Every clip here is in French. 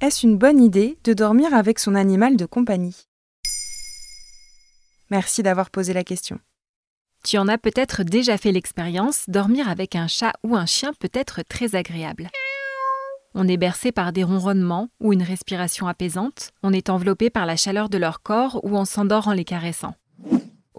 Est-ce une bonne idée de dormir avec son animal de compagnie? Merci d'avoir posé la question. Tu en as peut-être déjà fait l'expérience, dormir avec un chat ou un chien peut être très agréable. On est bercé par des ronronnements ou une respiration apaisante, on est enveloppé par la chaleur de leur corps ou on s'endort en les caressant.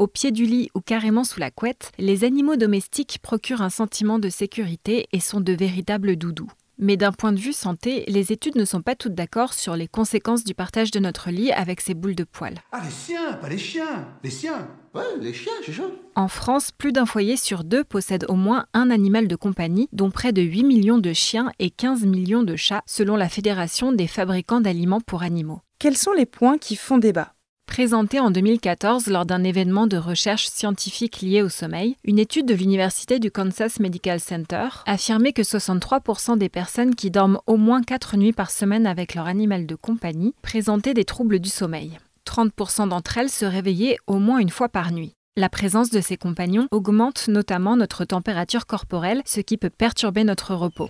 Au pied du lit ou carrément sous la couette, les animaux domestiques procurent un sentiment de sécurité et sont de véritables doudous. Mais d'un point de vue santé, les études ne sont pas toutes d'accord sur les conséquences du partage de notre lit avec ces boules de poils. Ah, les siens, pas les chiens Les siens Ouais, les chiens, c'est ça. En France, plus d'un foyer sur deux possède au moins un animal de compagnie, dont près de 8 millions de chiens et 15 millions de chats, selon la Fédération des fabricants d'aliments pour animaux. Quels sont les points qui font débat? Présentée en 2014 lors d'un événement de recherche scientifique lié au sommeil, une étude de l'Université du Kansas Medical Center affirmait que 63% des personnes qui dorment au moins 4 nuits par semaine avec leur animal de compagnie présentaient des troubles du sommeil. 30% d'entre elles se réveillaient au moins une fois par nuit. La présence de ces compagnons augmente notamment notre température corporelle, ce qui peut perturber notre repos.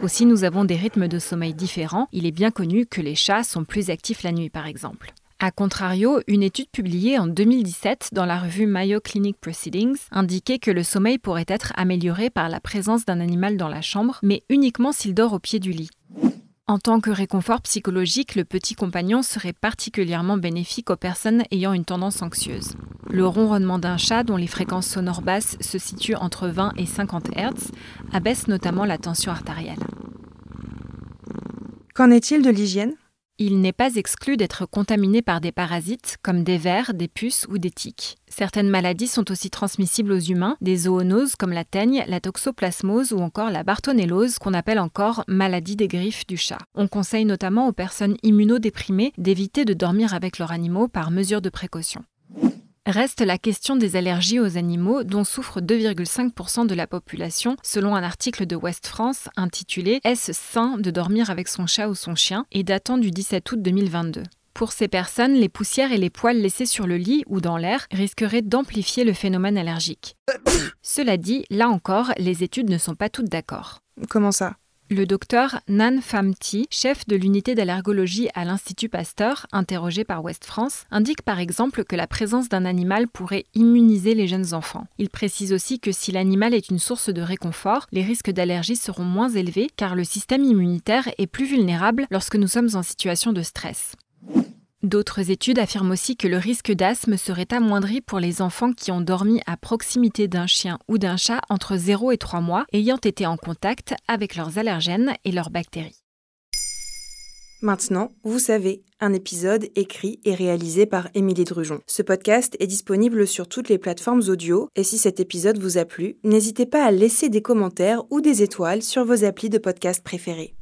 Aussi, nous avons des rythmes de sommeil différents. Il est bien connu que les chats sont plus actifs la nuit, par exemple. A contrario, une étude publiée en 2017 dans la revue Mayo Clinic Proceedings indiquait que le sommeil pourrait être amélioré par la présence d'un animal dans la chambre, mais uniquement s'il dort au pied du lit. En tant que réconfort psychologique, le petit compagnon serait particulièrement bénéfique aux personnes ayant une tendance anxieuse. Le ronronnement d'un chat, dont les fréquences sonores basses se situent entre 20 et 50 Hz, abaisse notamment la tension artérielle. Qu'en est-il de l'hygiène? Il n'est pas exclu d'être contaminé par des parasites comme des vers, des puces ou des tiques. Certaines maladies sont aussi transmissibles aux humains, des zoonoses comme la teigne, la toxoplasmose ou encore la bartonellose qu'on appelle encore maladie des griffes du chat. On conseille notamment aux personnes immunodéprimées d'éviter de dormir avec leurs animaux par mesure de précaution. Reste la question des allergies aux animaux dont souffre 2,5% de la population selon un article de West France intitulé Est-ce sain de dormir avec son chat ou son chien? et datant du 17 août 2022. Pour ces personnes, les poussières et les poils laissés sur le lit ou dans l'air risqueraient d'amplifier le phénomène allergique. Cela dit, là encore, les études ne sont pas toutes d'accord. Comment ça? Le docteur Nan Famti, chef de l'unité d'allergologie à l'Institut Pasteur, interrogé par West France, indique par exemple que la présence d'un animal pourrait immuniser les jeunes enfants. Il précise aussi que si l'animal est une source de réconfort, les risques d'allergie seront moins élevés car le système immunitaire est plus vulnérable lorsque nous sommes en situation de stress. D'autres études affirment aussi que le risque d'asthme serait amoindri pour les enfants qui ont dormi à proximité d'un chien ou d'un chat entre 0 et 3 mois, ayant été en contact avec leurs allergènes et leurs bactéries. Maintenant, vous savez, un épisode écrit et réalisé par Émilie Drujon. Ce podcast est disponible sur toutes les plateformes audio et si cet épisode vous a plu, n'hésitez pas à laisser des commentaires ou des étoiles sur vos applis de podcast préférés.